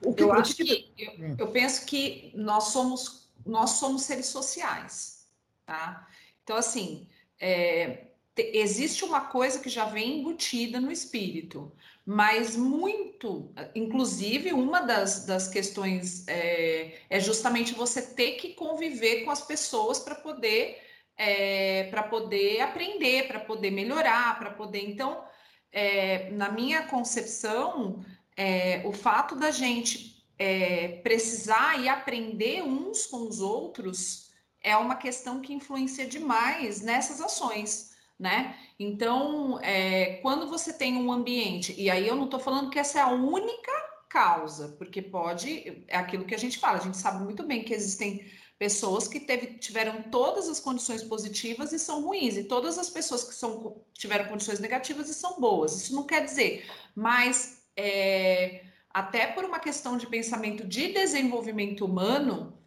Que, eu acho que, que eu, hum. eu, penso que nós somos nós somos seres sociais, tá? Então assim, é, te, existe uma coisa que já vem embutida no espírito, mas muito, inclusive uma das, das questões é, é justamente você ter que conviver com as pessoas para poder é, para poder aprender, para poder melhorar, para poder então é, na minha concepção é, o fato da gente é, precisar e aprender uns com os outros é uma questão que influencia demais nessas ações, né? Então, é, quando você tem um ambiente, e aí eu não estou falando que essa é a única causa, porque pode, é aquilo que a gente fala, a gente sabe muito bem que existem pessoas que teve, tiveram todas as condições positivas e são ruins, e todas as pessoas que são, tiveram condições negativas e são boas. Isso não quer dizer, mas é, até por uma questão de pensamento de desenvolvimento humano,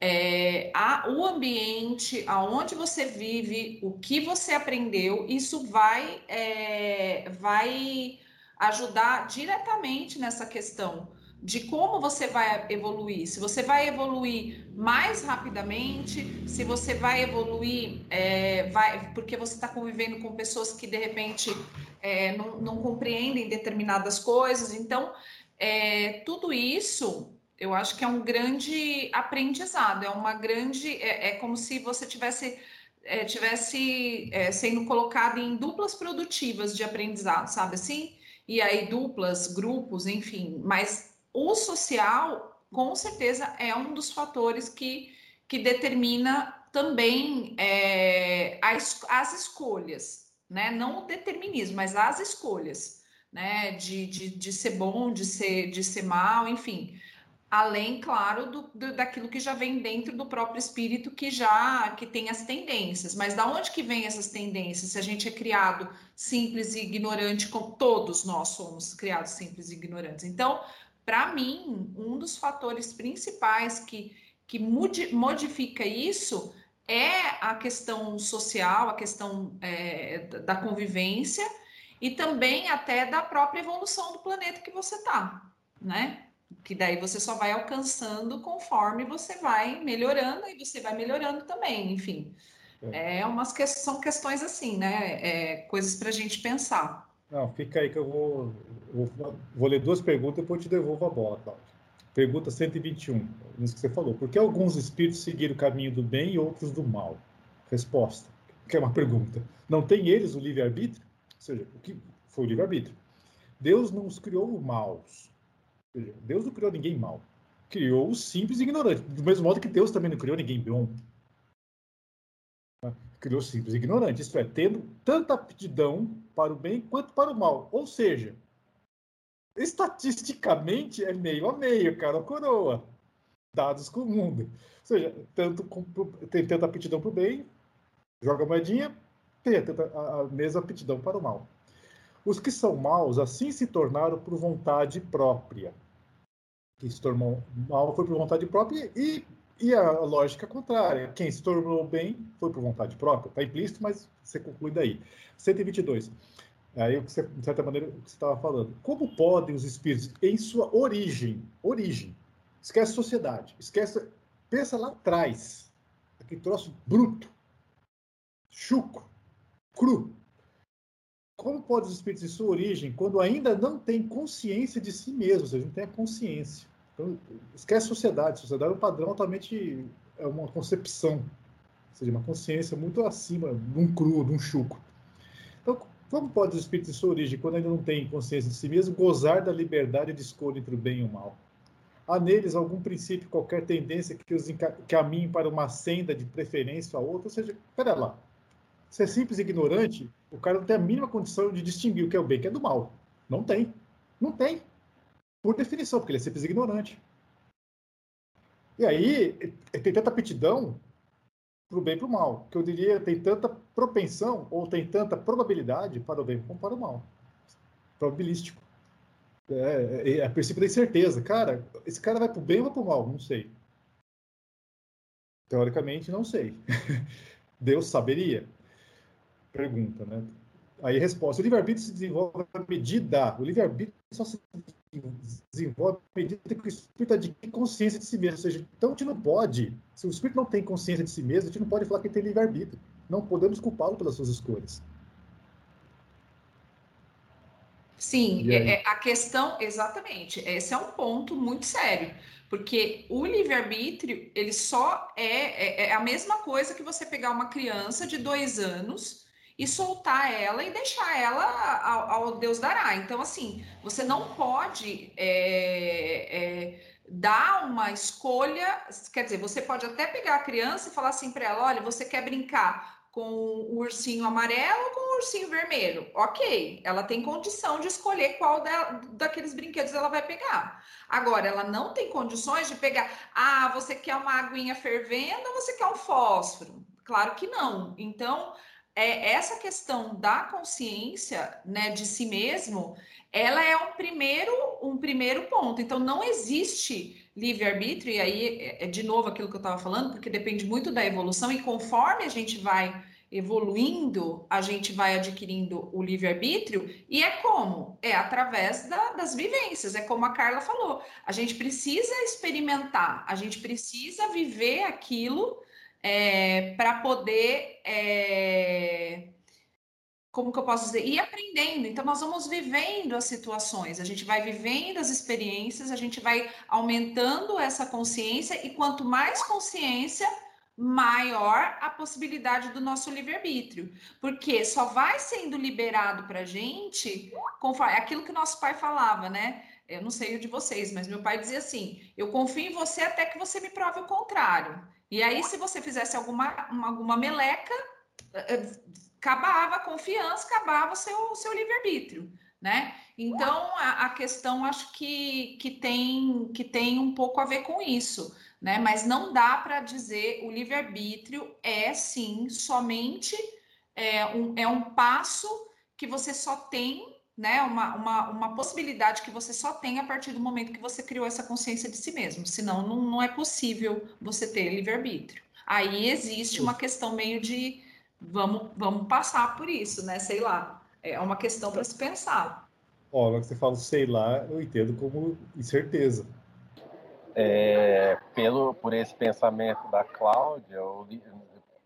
é, a, o ambiente, aonde você vive, o que você aprendeu, isso vai, é, vai ajudar diretamente nessa questão de como você vai evoluir. Se você vai evoluir mais rapidamente, se você vai evoluir, é, vai, porque você está convivendo com pessoas que de repente é, não, não, compreendem determinadas coisas. Então, é, tudo isso eu acho que é um grande aprendizado, é uma grande. É, é como se você tivesse. É, tivesse é, sendo colocado em duplas produtivas de aprendizado, sabe assim? E aí, duplas, grupos, enfim. Mas o social, com certeza, é um dos fatores que, que determina também é, as, as escolhas, né? Não o determinismo, mas as escolhas, né? De, de, de ser bom, de ser, de ser mal, enfim além, claro, do, do, daquilo que já vem dentro do próprio espírito que já que tem as tendências. Mas da onde que vem essas tendências? Se a gente é criado simples e ignorante, como todos nós somos criados simples e ignorantes. Então, para mim, um dos fatores principais que, que modifica isso é a questão social, a questão é, da convivência e também até da própria evolução do planeta que você está, né? que daí você só vai alcançando conforme você vai melhorando e você vai melhorando também, enfim. É, é umas que, são questões assim, né? É, coisas para a gente pensar. Não, fica aí que eu vou, vou, vou ler duas perguntas e depois te devolvo a bola, Cláudio. Pergunta 121, isso que você falou. Por que alguns espíritos seguiram o caminho do bem e outros do mal? Resposta, que é uma pergunta. Não tem eles o livre-arbítrio? Ou seja, o que foi o livre-arbítrio? Deus não os criou maus, Deus não criou ninguém mal. Criou os simples e ignorantes. Do mesmo modo que Deus também não criou ninguém bom. Criou simples e ignorantes. Isso é, tendo tanta aptidão para o bem quanto para o mal. Ou seja, estatisticamente é meio a meio, cara, coroa. Dados com o mundo. Ou seja, tanto com, tem tanta aptidão para o bem, joga a moedinha, tem a, a mesma aptidão para o mal. Os que são maus assim se tornaram por vontade própria que se tornou mal foi por vontade própria e, e a lógica contrária. Quem se tornou bem foi por vontade própria. Está implícito, mas você conclui daí. 122. Aí, de certa maneira, o que você estava falando. Como podem os espíritos, em sua origem, origem, esquece sociedade, esquece, pensa lá atrás, aquele troço bruto, chuco, cru. Como podem os espíritos em sua origem, quando ainda não têm consciência de si mesmos, ou seja, não tem a consciência? Então, esquece sociedade. Sociedade é um padrão altamente. É uma concepção, ou seja, uma consciência muito acima de um cru, de um chuco. Então, como pode os espíritos de sua origem, quando ainda não tem consciência de si mesmo, gozar da liberdade de escolha entre o bem e o mal? Há neles algum princípio, qualquer tendência que os encaminhe para uma senda de preferência a outra? Ou seja, pera lá. Se é simples e ignorante, o cara não tem a mínima condição de distinguir o que é o bem e o que é do mal. Não tem. Não tem por definição, porque ele é simples ignorante. E aí, tem tanta aptidão para o bem e para o mal, que eu diria tem tanta propensão ou tem tanta probabilidade para o bem como para o mal. Probabilístico. É, é, é a princípio da incerteza. Cara, esse cara vai para o bem ou para o mal? Não sei. Teoricamente, não sei. Deus saberia? Pergunta, né? Aí resposta: o livre-arbítrio se desenvolve à medida. O livre-arbítrio só se desenvolve à medida que o espírito adquire consciência de si mesmo. Ou seja, então a gente não pode, se o espírito não tem consciência de si mesmo, a gente não pode falar que ele tem livre-arbítrio. Não podemos culpá-lo pelas suas escolhas. Sim, é, é, a questão, exatamente, esse é um ponto muito sério, porque o livre-arbítrio, ele só é, é, é, a mesma coisa que você pegar uma criança de dois anos e soltar ela e deixar ela ao, ao Deus dará. Então, assim, você não pode é, é, dar uma escolha, quer dizer, você pode até pegar a criança e falar assim para ela: olha, você quer brincar com o ursinho amarelo ou com o ursinho vermelho. Ok, ela tem condição de escolher qual da, daqueles brinquedos ela vai pegar. Agora, ela não tem condições de pegar, ah, você quer uma aguinha fervendo ou você quer um fósforo? Claro que não. Então, é, essa questão da consciência né, de si mesmo, ela é um primeiro, um primeiro ponto. Então, não existe livre-arbítrio, e aí é, é de novo aquilo que eu estava falando, porque depende muito da evolução, e conforme a gente vai evoluindo, a gente vai adquirindo o livre-arbítrio, e é como? É através da, das vivências, é como a Carla falou. A gente precisa experimentar, a gente precisa viver aquilo é, para poder. É, como que eu posso dizer? Ir aprendendo. Então, nós vamos vivendo as situações, a gente vai vivendo as experiências, a gente vai aumentando essa consciência, e quanto mais consciência, maior a possibilidade do nosso livre-arbítrio. Porque só vai sendo liberado para a gente conforme aquilo que nosso pai falava, né? Eu não sei o de vocês, mas meu pai dizia assim: eu confio em você até que você me prove o contrário. E aí, se você fizesse alguma, alguma meleca, eh, eh, acabava a confiança, acabava o seu, seu livre-arbítrio, né? Então, a, a, questão acho que, que, tem, que tem um pouco a ver com isso, né? Mas não dá para dizer o livre-arbítrio é sim somente é um, é um passo que você só tem, né? Uma, uma, uma possibilidade que você só tem a partir do momento que você criou essa consciência de si mesmo. Senão, não, não é possível você ter livre-arbítrio. Aí existe uma questão meio de vamos, vamos passar por isso, né? Sei lá. É uma questão para se pensar. Ó, que você fala sei lá, eu entendo como incerteza. É, pelo, por esse pensamento da Cláudia, eu, eu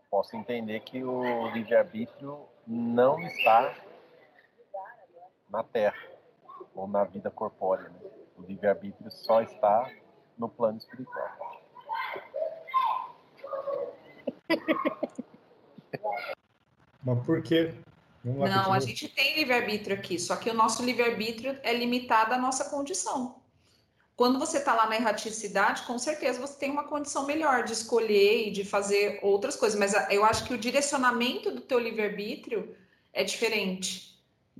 posso entender que o livre-arbítrio não está na Terra ou na vida corpórea. Né? O livre-arbítrio só está no plano espiritual. Mas por quê? Não, a gente tem livre-arbítrio aqui, só que o nosso livre-arbítrio é limitado à nossa condição. Quando você está lá na erraticidade, com certeza você tem uma condição melhor de escolher e de fazer outras coisas, mas eu acho que o direcionamento do teu livre-arbítrio é diferente,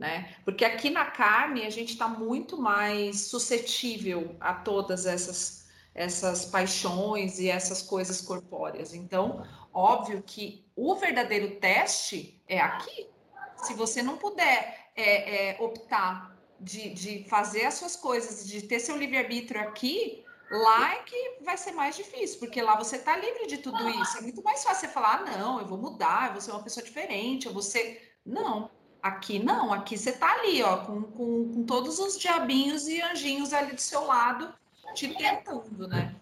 né? Porque aqui na carne a gente está muito mais suscetível a todas essas essas paixões e essas coisas corpóreas. Então, óbvio que o verdadeiro teste é aqui. Se você não puder é, é, optar de, de fazer as suas coisas, de ter seu livre-arbítrio aqui, lá é que vai ser mais difícil, porque lá você está livre de tudo isso. É muito mais fácil você falar, ah, não, eu vou mudar, eu vou ser uma pessoa diferente, eu vou ser. Não, aqui não, aqui você está ali, ó, com, com, com todos os diabinhos e anjinhos ali do seu lado, te tentando, né?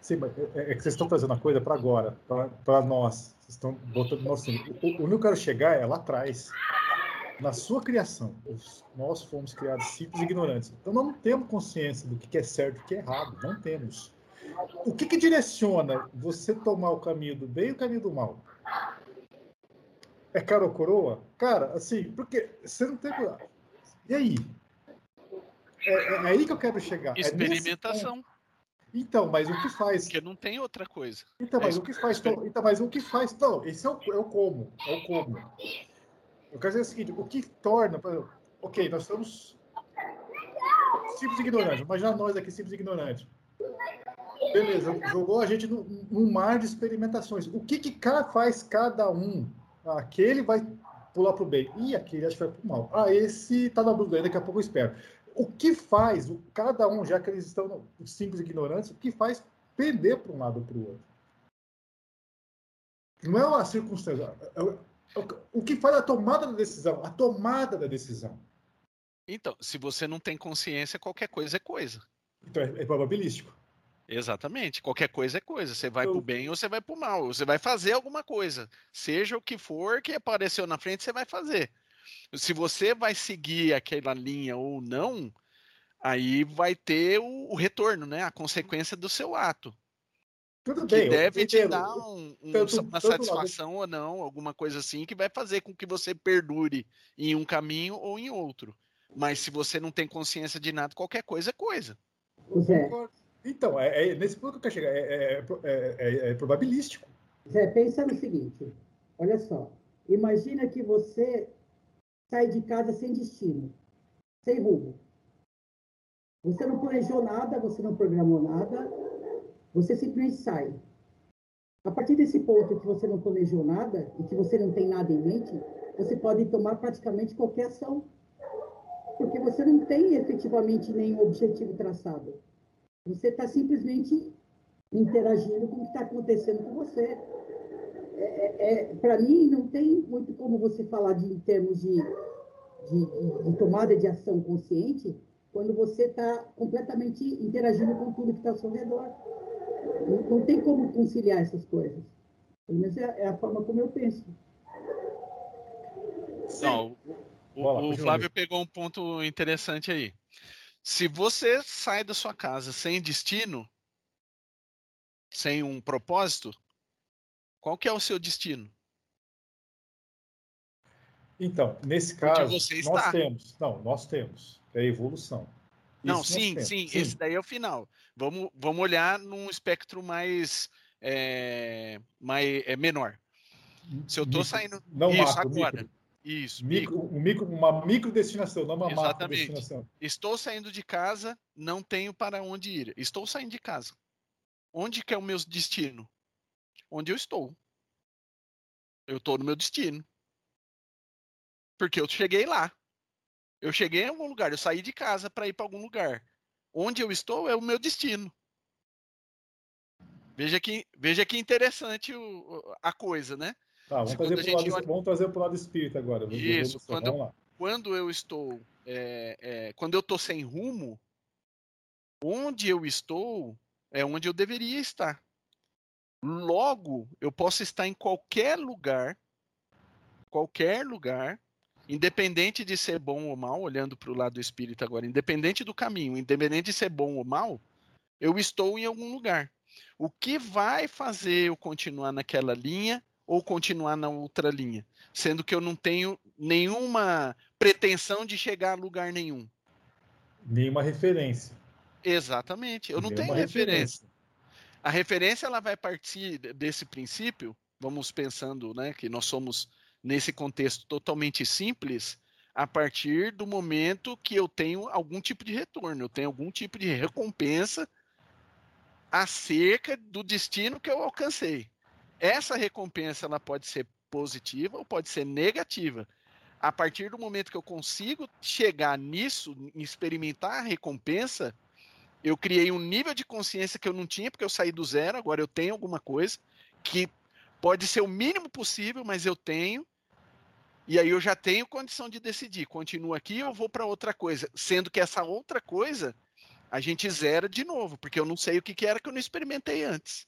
Sim, mas é, é que vocês estão trazendo a coisa para agora, para nós. Vocês estão botando nosso. O, onde eu quero chegar é lá atrás. Na sua criação, nós fomos criados simples e ignorantes. Então não temos consciência do que é certo e o que é errado. Não temos. O que, que direciona você tomar o caminho do bem e o caminho do mal? É cara ou coroa? Cara, assim, porque você não tem. E aí? É, é, é aí que eu quero chegar. É Experimentação. É então, mas o que faz? Porque não tem outra coisa. Então, mas é o que faz? Então, mas o que faz? Não, esse é o, é o como. É o como. Eu quero dizer o seguinte: o que torna. Ok, nós somos simples ignorantes. Imagina nós aqui, simples ignorantes. Beleza, jogou a gente num, num mar de experimentações. O que, que faz cada um? Aquele vai pular para o bem. E aquele acho que vai para o mal. Ah, esse tá na dúvida, daqui a pouco eu espero o que faz, o, cada um, já que eles estão simples ignorantes, o que faz pender para um lado ou para o outro? Não é uma circunstância. É, é, é o que faz a tomada da decisão, a tomada da decisão. Então, se você não tem consciência, qualquer coisa é coisa. Então é, é probabilístico. Exatamente. Qualquer coisa é coisa. Você vai Eu- pro bem ou você vai pro mal. Você vai fazer alguma coisa. Seja o que for que apareceu na frente, você vai fazer. Se você vai seguir aquela linha ou não, aí vai ter o, o retorno, né? A consequência do seu ato. Tudo Que bem. eu deve te dar um- um- tanto- uma tanto lado- satisfação ou não, alguma coisa assim, que vai fazer com que você perdure em um caminho ou em outro. Mas se você não tem consciência de nada, qualquer coisa é coisa. Zé. Então, é, é nesse ponto que eu quero chegar. É, é- é- é- é probabilístico. Zé, pensa no seguinte, olha só, imagina que você sai de casa sem destino, sem rumo. Você não planejou nada, você não programou nada, você simplesmente sai. A partir desse ponto que você não planejou nada e que você não tem nada em mente, você pode tomar praticamente qualquer ação. Porque você não tem efetivamente nenhum objetivo traçado. Você está simplesmente interagindo com o que está acontecendo com você. É, para mim, não tem muito como você falar de, em termos de, de, de- tomada de ação consciente quando você está completamente interagindo com tudo que está ao seu redor. Não, não tem como conciliar essas coisas. Pelo menos é, é a forma como eu penso. Não, o, o continua, Flávio pegou um ponto interessante aí. Se você sai da sua casa sem destino, sem um propósito, qual que é o seu destino? Então, nesse caso, você nós está. temos. Não, nós temos. É a evolução. Não, Isso sim, temos. sim, esse daí é o final. Vamos, vamos olhar num espectro mais, é, mais é, menor. Se eu Micro- saindo. Não Isso, macro, agora. micro. Isso, Micro, micro. um micro, uma microdestinação, não uma macro Exatamente. destinação. Estou saindo de casa, não tenho para onde ir. Estou saindo de casa. Onde que é o meu destino? Onde eu estou. Eu estou no meu destino. Porque eu cheguei lá. Eu cheguei em algum lugar, eu saí de casa para ir para algum lugar. Onde eu estou é o meu destino. Veja que, veja que interessante o- a coisa, né? Tá, vamos trazer, pro lado, olha- vamos trazer pro lado espírita agora. Isso, vamos- quando- Vamos lá. quando eu estou é, é, quando eu estou sem rumo onde eu estou é onde eu deveria estar logo eu posso estar em qualquer lugar qualquer lugar independente de ser bom ou mal olhando para o lado espírita agora independente do caminho independente de ser bom ou mal eu estou em algum lugar o que vai fazer eu continuar naquela linha ou continuar na outra linha sendo que eu não tenho nenhuma pretensão de chegar a lugar nenhum. Nenhuma referência. Exatamente, eu não tenho Nenhuma referência. A referência ela vai partir desse princípio, vamos pensando, né, que nós somos nesse contexto totalmente simples, a partir do momento que eu tenho algum tipo de retorno, eu tenho algum tipo de recompensa acerca do destino que eu alcancei. Essa recompensa ela pode ser positiva ou pode ser negativa. A partir do momento que eu consigo chegar nisso, experimentar a recompensa, eu criei um nível de consciência que eu não tinha, porque eu saí do zero, agora eu tenho alguma coisa que pode ser o mínimo possível, mas eu tenho. E aí eu já tenho condição de decidir, continuo aqui ou vou para outra coisa, sendo que essa outra coisa a gente zera de novo, porque eu não sei o que, que era que eu não experimentei antes.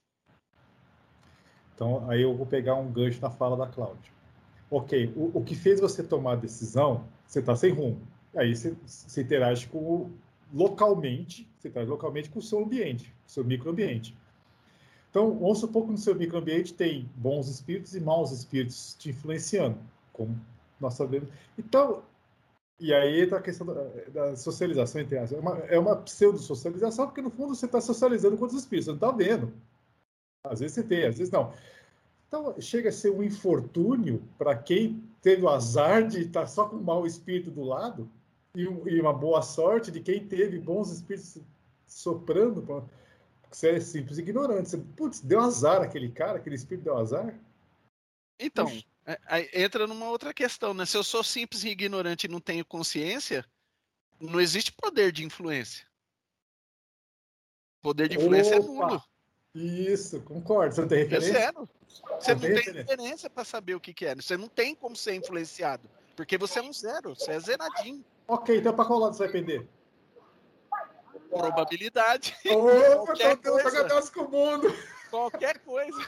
Então, aí eu vou pegar um gancho na fala da Cláudia. Ok, o, o que fez você tomar a decisão, você está sem rumo. Aí você, você interage com localmente, você interage localmente com o seu ambiente, o seu microambiente. Então, vamos supor que no seu microambiente tem bons espíritos e maus espíritos te influenciando, como nós sabemos. Então, e aí entra a questão da, socialização, entre aspas. É uma, é uma pseudo-socialização, porque no fundo você está socializando com os espíritos, você não está vendo. Às vezes você tem, às vezes não. Então, chega a ser um infortúnio para quem teve o azar de estar só com um mau espírito do lado e, e uma boa sorte de quem teve bons espíritos soprando. Pra... Você é simples ignorante. Você, putz, deu azar aquele cara, aquele espírito deu azar. Então, é, entra numa outra questão, né? Se eu sou simples e ignorante e não tenho consciência, não existe poder de influência. Poder de influência Opa! é nulo. Isso, concordo. Você não tem É referência? zero. Você não tem tem referência. referência para saber o que, que é. Você não tem como ser influenciado. Porque você é um zero, você é zeradinho. Ok, então para qual lado você vai pender? Probabilidade. Ô, Qualquer Deus, coisa. Deus com o mundo. Qualquer coisa.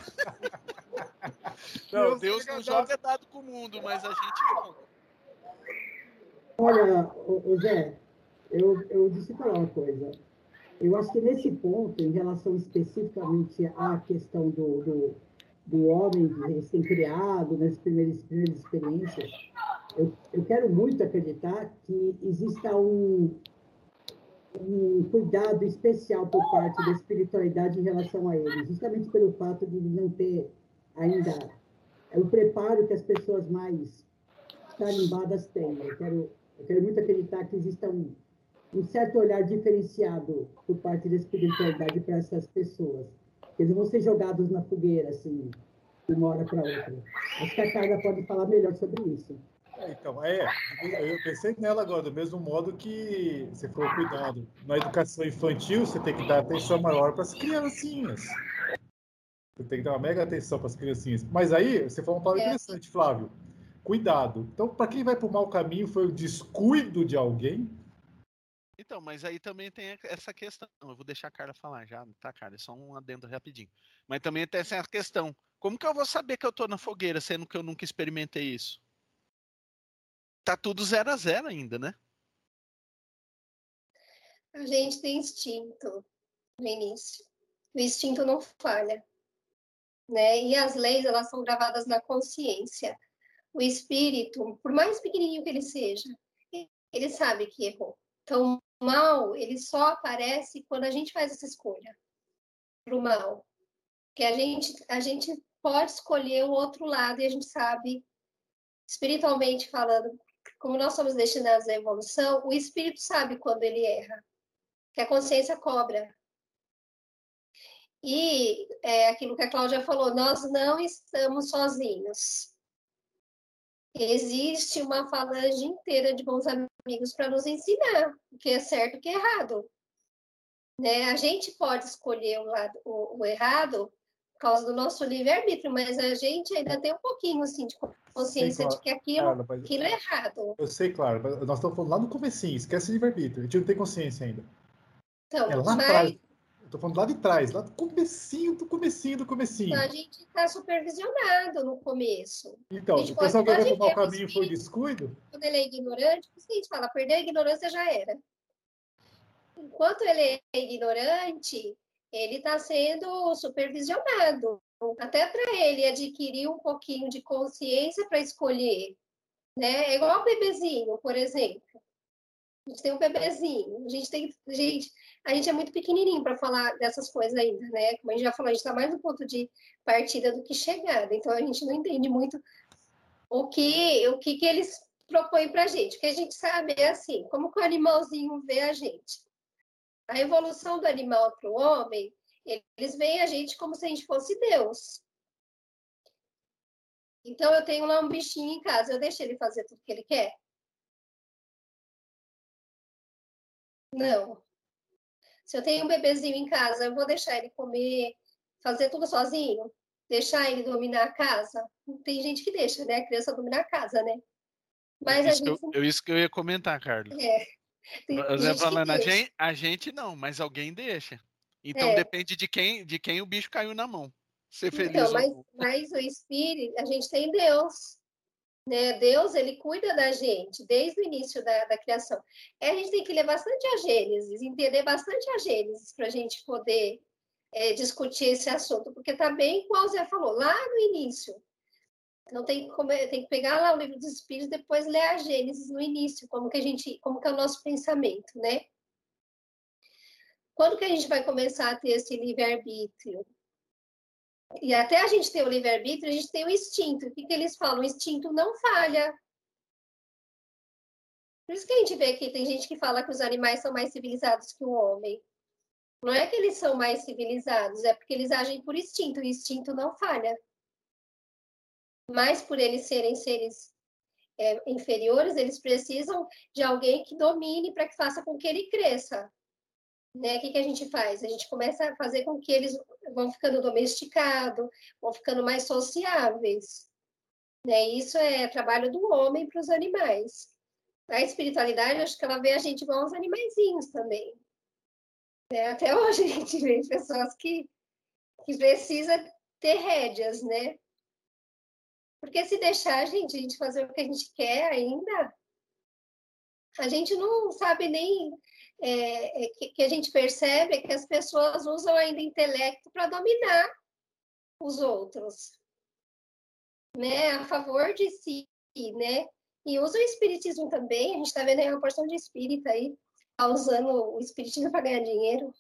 Deus Não, Deus tenha não joga dado com o mundo, mas a gente joga. Olha, ô, ô Zé, eu, eu eu falar uma coisa. Eu acho que nesse ponto, em relação especificamente à questão do, do, do homem recém-criado, nas primeiras, primeiras experiências, eu, eu quero muito acreditar que exista um, um cuidado especial por parte da espiritualidade em relação a ele, justamente pelo fato de não ter ainda é o preparo que as pessoas mais tarimbadas têm. Eu quero, eu quero muito acreditar que exista um, um certo olhar diferenciado por parte da espiritualidade para essas pessoas. Eles não vão ser jogados na fogueira, assim, de uma hora para outra. Acho que a Carla pode falar melhor sobre isso. É, Então, é, eu pensei nela agora, do mesmo modo que você falou cuidado. Na educação infantil, você tem que dar atenção maior para as criancinhas. Você tem que dar uma mega atenção para as criancinhas. Mas aí, você falou uma palavra É. interessante, Flávio. Cuidado. Então, para quem vai para o mau caminho, foi o descuido de alguém? Então, mas aí também tem essa questão. Eu vou deixar a Carla falar já, tá, Carla? É só um adendo rapidinho. Mas também tem essa questão. Como que eu vou saber que eu tô na fogueira, sendo que eu nunca experimentei isso? Tá tudo zero a zero ainda, né? A gente tem instinto no início. O instinto não falha. Né? E as leis, elas são gravadas na consciência. O espírito, por mais pequenininho que ele seja, ele sabe que errou. Então, o mal, ele só aparece quando a gente faz essa escolha para o mal. Que a gente, a gente pode escolher o outro lado e a gente sabe, espiritualmente falando, como nós somos destinados à evolução, o espírito sabe quando ele erra, que a consciência cobra. E é aquilo que a Cláudia falou, nós não estamos sozinhos. Existe uma falange inteira de bons amigos para nos ensinar o que é certo e o que é errado. Né? A gente pode escolher o, lado, o, o errado por causa do nosso livre-arbítrio, mas a gente ainda tem um pouquinho assim, de consciência claro. de que aquilo, mas- aquilo é errado. Eu sei, claro. mas Nós estamos falando lá no comecinho. Esquece livre-arbítrio. A gente não tem consciência ainda. Então, É lá mas atrás. Tô falando lá de trás. Lá do comecinho, do comecinho, do comecinho. a gente está supervisionado no começo. Então, a gente o pessoal que pode- vai para o caminho foi descuido? quando ele é ignorante, por isso que a gente fala, perder a ignorância já era. Enquanto ele é ignorante, ele está sendo supervisionado, até para ele adquirir um pouquinho de consciência para escolher. Né? É igual o bebezinho, por exemplo. A gente tem um bebezinho, a gente tem. Gente, a gente é muito pequenininho para falar dessas coisas ainda, né? Como a gente já falou, a gente está mais no ponto de partida do que chegada, então a gente não entende muito o que, o que, que eles propõem para a gente. O que a gente sabe é assim, como que o animalzinho vê a gente. A evolução do animal para o homem, eles veem a gente como se a gente fosse Deus. Então, eu tenho lá um bichinho em casa, eu deixo ele fazer tudo que ele quer? Não. Se eu tenho um bebezinho em casa, eu vou deixar ele comer, fazer tudo sozinho? Deixar ele dominar a casa? Tem gente que deixa, né? A criança dominar a casa, né? Mas isso, que gente. eu, eu- isso que eu ia comentar, Carla. É, tem Eu ia falando, a gente, a gente não, mas alguém deixa. Então É. depende de quem, de quem o bicho caiu na mão. Ser feliz Então, mas, mas o espírito, a gente tem Deus. Né? Deus, ele cuida da gente desde o início da, da criação. É, a gente tem que ler bastante a Gênesis, entender bastante a Gênesis para a gente poder é, discutir esse assunto, porque está bem, igual o Zé falou, lá no início. Então tem come- tem que pegar lá o livro dos Espíritos, depois ler a Gênesis no início, como que a gente, como que é o nosso pensamento, né? Quando que a gente vai começar a ter esse livre-arbítrio? E até a gente ter o livre-arbítrio, a gente tem o instinto. O que, que eles falam? O instinto não falha. Por isso que a gente vê que tem gente que fala que os animais são mais civilizados que o homem. Não é que eles são mais civilizados, é porque eles agem por instinto. O instinto não falha. Mas por eles serem seres é, inferiores, eles precisam de alguém que domine para que faça com que ele cresça. Né? O que, que a gente faz? A gente começa a fazer com que eles vão ficando domesticados, vão ficando mais sociáveis. Né? Isso é trabalho do homem para os animais. A espiritualidade, acho que ela vê a gente igual uns animaizinhos também. É, até hoje a gente vê pessoas que, que precisam ter rédeas, né? Porque se deixar a gente, a gente fazer o que a gente quer ainda, a gente não sabe nem é, é, que, que, a gente percebe que as pessoas usam ainda intelecto para dominar os outros, né? A favor de si, né? E usa o espiritismo também. A gente está vendo aí uma porção de espírita aí tá usando o espiritismo para ganhar dinheiro.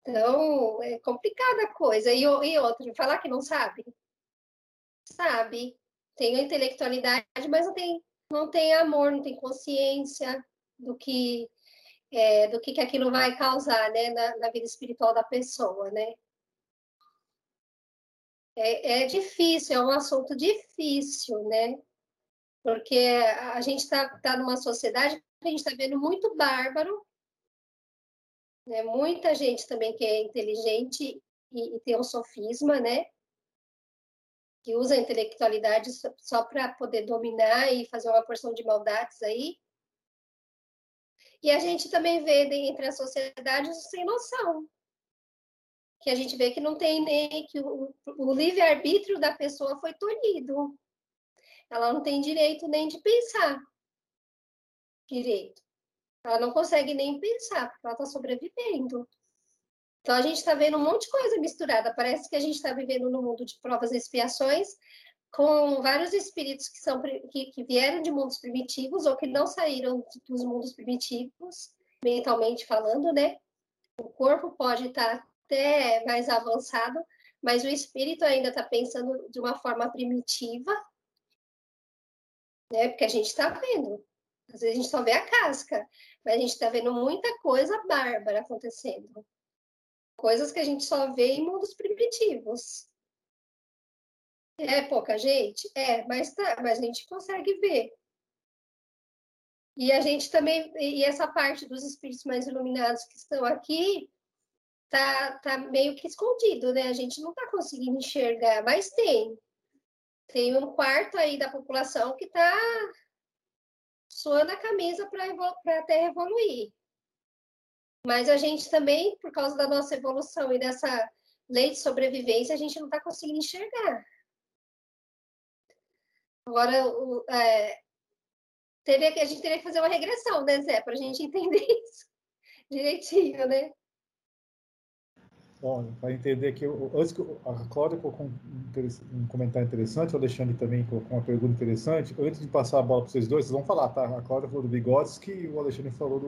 Então, é complicada a coisa. E, e outro, falar que não sabe? Sabe. Tem a intelectualidade, mas não tem, não tem amor, não tem consciência do que é, do que, que aquilo vai causar né, na, na vida espiritual da pessoa, né? É, é, difícil, é um assunto difícil, né? Porque a gente está tá numa sociedade que a gente está vendo muito bárbaro, né? muita gente também que é inteligente e, e tem um sofisma, né? Que usa a intelectualidade só, para poder dominar e fazer uma porção de maldades aí. E a gente também vê entre as sociedades sem noção, que a gente vê que não tem nem que o, o livre-arbítrio da pessoa foi tolhido. Ela não tem direito nem de pensar direito. Ela não consegue nem pensar, porque ela está sobrevivendo. Então a gente está vendo um monte de coisa misturada. Parece que a gente está vivendo no mundo de provas e expiações, com vários espíritos que, são, que, que vieram de mundos primitivos ou que não saíram dos mundos primitivos, mentalmente falando, né? O corpo pode estar tá até mais avançado, mas o espírito ainda está pensando de uma forma primitiva, né? Porque a gente está vendo. Às vezes a gente só vê a casca, mas a gente está vendo muita coisa bárbara acontecendo. Coisas que a gente só vê em mundos primitivos. É pouca gente? É, mas, tá, mas a gente consegue ver. E a gente também, e essa parte dos espíritos mais iluminados que estão aqui, tá, tá meio que escondido, né? A gente não tá conseguindo enxergar, mas tem. Tem um quarto aí da população que tá suando a camisa para a Terra evoluir. Mas a gente também, por causa da nossa evolução e dessa lei de sobrevivência, a gente não está conseguindo enxergar. Agora, o, é, teria, a gente teria que fazer uma regressão, né, Zé, para a gente entender isso direitinho, né? Bom, para entender que antes que a Cláudia colocou um, comentário interessante, o Alexandre também colocou uma pergunta interessante. Antes de passar a bola para vocês dois, vocês vão falar, tá? A Cláudia falou do Bigodes, que o Alexandre falou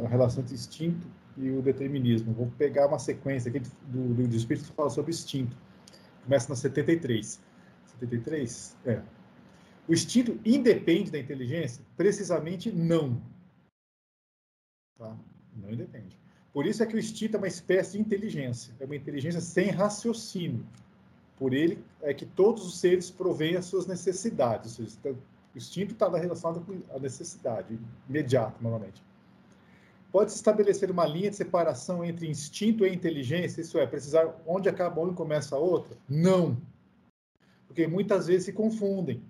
da relação entre instinto e o determinismo. Vou pegar uma sequência aqui do livro do Espírito que fala sobre instinto. Começa na 73. 73? É. O instinto independe da inteligência? Precisamente não. Tá? Não independe. Por isso é que o instinto é uma espécie de inteligência. É uma inteligência sem raciocínio. Por ele é que todos os seres provêm as suas necessidades. Então, o instinto está relacionado com a necessidade imediata, normalmente. Pode-se estabelecer uma linha de separação entre instinto e inteligência? Isso é, precisar onde acaba uma e começa a outra? Não. Porque muitas vezes se confundem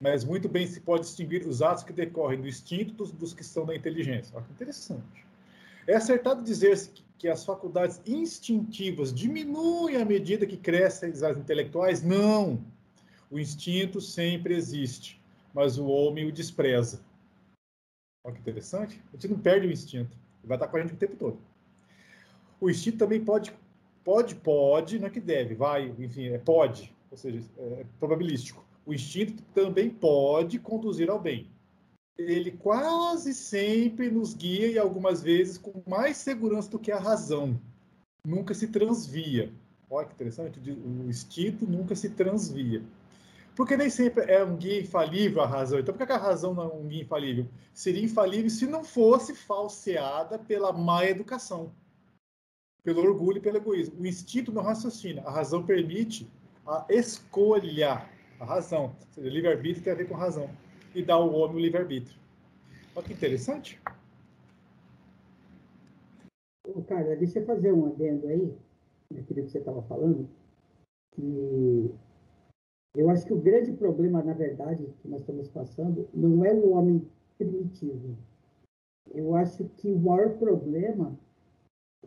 mas muito bem se pode distinguir os atos que decorrem do instinto dos, dos que são da inteligência. Olha que interessante. É acertado dizer-se que, que, as faculdades instintivas diminuem à medida que crescem as intelectuais? Não. O instinto sempre existe, mas o homem o despreza. Olha que interessante. A gente não perde o instinto. Ele vai estar com a gente o tempo todo. O instinto também pode, pode, pode, não é que deve, vai, enfim, é pode, ou seja, é probabilístico o instinto também pode conduzir ao bem. Ele quase sempre nos guia e algumas vezes com mais segurança do que a razão. Nunca se transvia. Olha que interessante, o instinto nunca se transvia. Porque nem sempre é um guia infalível a razão. Então, por que a razão não é um guia infalível? Seria infalível se não fosse falseada pela má educação, pelo orgulho e pelo egoísmo. O instinto não raciocina, a razão permite a escolha a razão. Ou seja, livre-arbítrio tem a ver com razão. E dá ao homem o livre-arbítrio. Olha que interessante. Ô, Carla, deixa eu fazer um adendo aí, naquilo que você estava falando, que Eu acho que o grande problema, na verdade, que nós estamos passando, não é o homem primitivo. Eu acho que o maior problema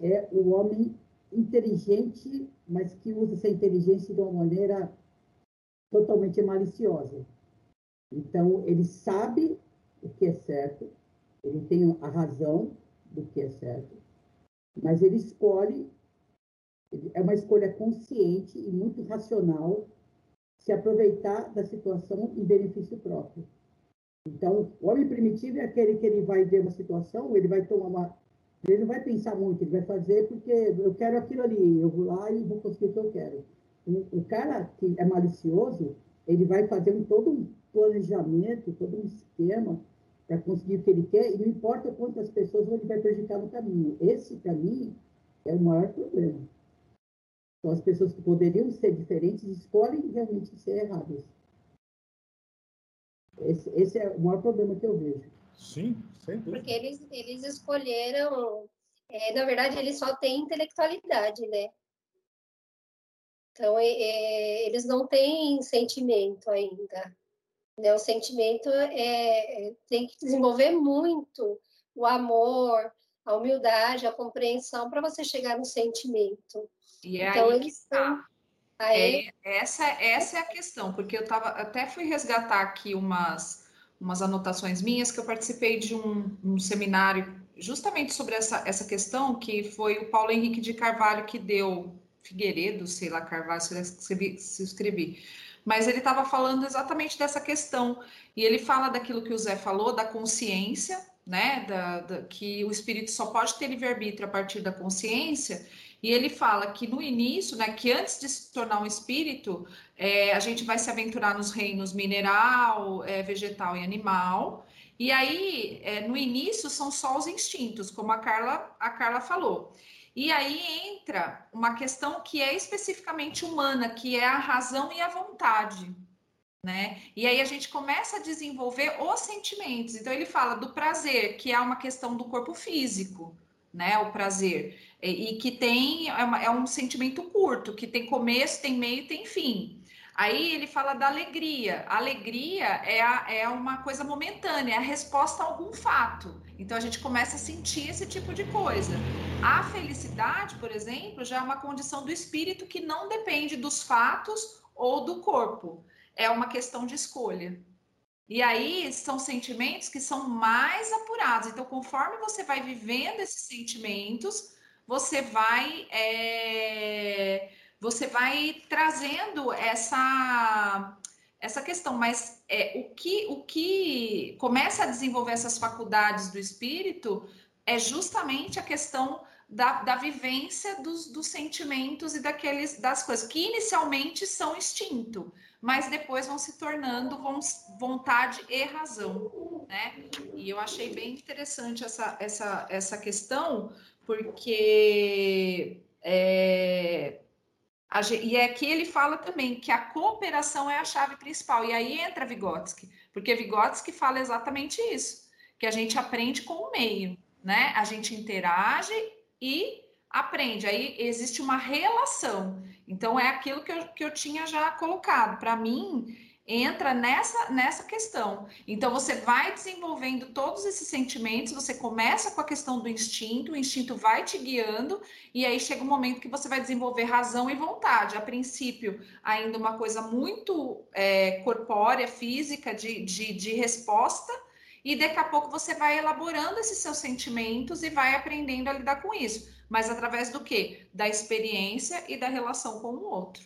é o homem inteligente, mas que usa essa inteligência de uma maneira totalmente maliciosa. Então, ele sabe o que é certo, ele tem a razão do que é certo, mas ele escolhe, é uma escolha consciente e muito racional se aproveitar da situação em benefício próprio. Então, o homem primitivo é aquele que ele vai ver uma situação, ele vai tomar uma. Ele não vai pensar muito, ele vai fazer porque eu quero aquilo ali, eu vou lá e vou conseguir o que eu quero. O, o cara que é malicioso, ele vai fazer um, todo um planejamento, todo um esquema para conseguir o que ele quer, e não importa quantas pessoas ele vai prejudicar no caminho. Esse caminho é o maior problema. Então, as pessoas que poderiam ser diferentes escolhem realmente ser erradas. Esse, esse é o maior problema que eu vejo. Sim, sem dúvida. Porque eles, eles escolheram. É, na verdade, eles só têm intelectualidade, né? Então, é, é, eles não têm sentimento ainda. Né? O sentimento é, tem que desenvolver muito o amor, a humildade, a compreensão para você chegar no sentimento. E é então, aí eles tá. Aí... É, essa, essa é a questão, porque eu tava, até fui resgatar aqui umas, umas anotações minhas que eu participei de um, um seminário justamente sobre essa, essa questão, que foi o Paulo Henrique de Carvalho que deu, Figueiredo, sei lá, Carvalho, se escrevi, se escrevi mas ele estava falando exatamente dessa questão. E ele fala daquilo que o Zé falou, da consciência, né? Da, da, que o espírito só pode ter livre-arbítrio a partir da consciência. E ele fala que no início, né, que antes de se tornar um espírito, é, a gente vai se aventurar nos reinos mineral, é, vegetal e animal. E aí, é, no início, são só os instintos, como a Carla, a Carla falou. E aí entra uma questão que é especificamente humana, que é a razão e a vontade. Né? E aí a gente começa a desenvolver os sentimentos. Então ele fala do prazer, que é uma questão do corpo físico, né? O prazer. E, e que tem é, uma, é, um sentimento curto, que tem começo, tem meio, tem fim. Aí ele fala da alegria. Alegria é, a, é uma coisa momentânea, é a resposta a algum fato. Então a gente começa a sentir esse tipo de coisa. A felicidade, por exemplo, já é uma condição do espírito que não depende dos fatos ou do corpo. É uma questão de escolha. E aí são sentimentos que são mais apurados. Então, conforme você vai vivendo esses sentimentos, você vai é, você vai trazendo essa essa questão, mas é, o, que, o que começa a desenvolver essas faculdades do espírito é justamente a questão da, da vivência dos, dos sentimentos e daqueles das coisas que inicialmente são instinto, mas depois vão se tornando vontade e razão, né? E eu achei bem interessante essa, essa, essa questão, porque é, e aqui ele fala também que a cooperação é a chave principal. E aí entra Vygotsky, porque Vygotsky fala exatamente isso, que a gente aprende com o meio, né? A gente interage e aprende. Aí existe uma relação. Então é aquilo que eu, que eu tinha já colocado. Para mim, entra nessa, nessa questão. Então, você vai desenvolvendo todos esses sentimentos, você começa com a questão do instinto, o instinto vai te guiando, e aí chega um momento que você vai desenvolver razão e vontade. A princípio, ainda uma coisa muito é, corpórea, física, de, de, de resposta, e daqui a pouco você vai elaborando esses seus sentimentos e vai aprendendo a lidar com isso. Mas através do quê? Da experiência e da relação com o outro.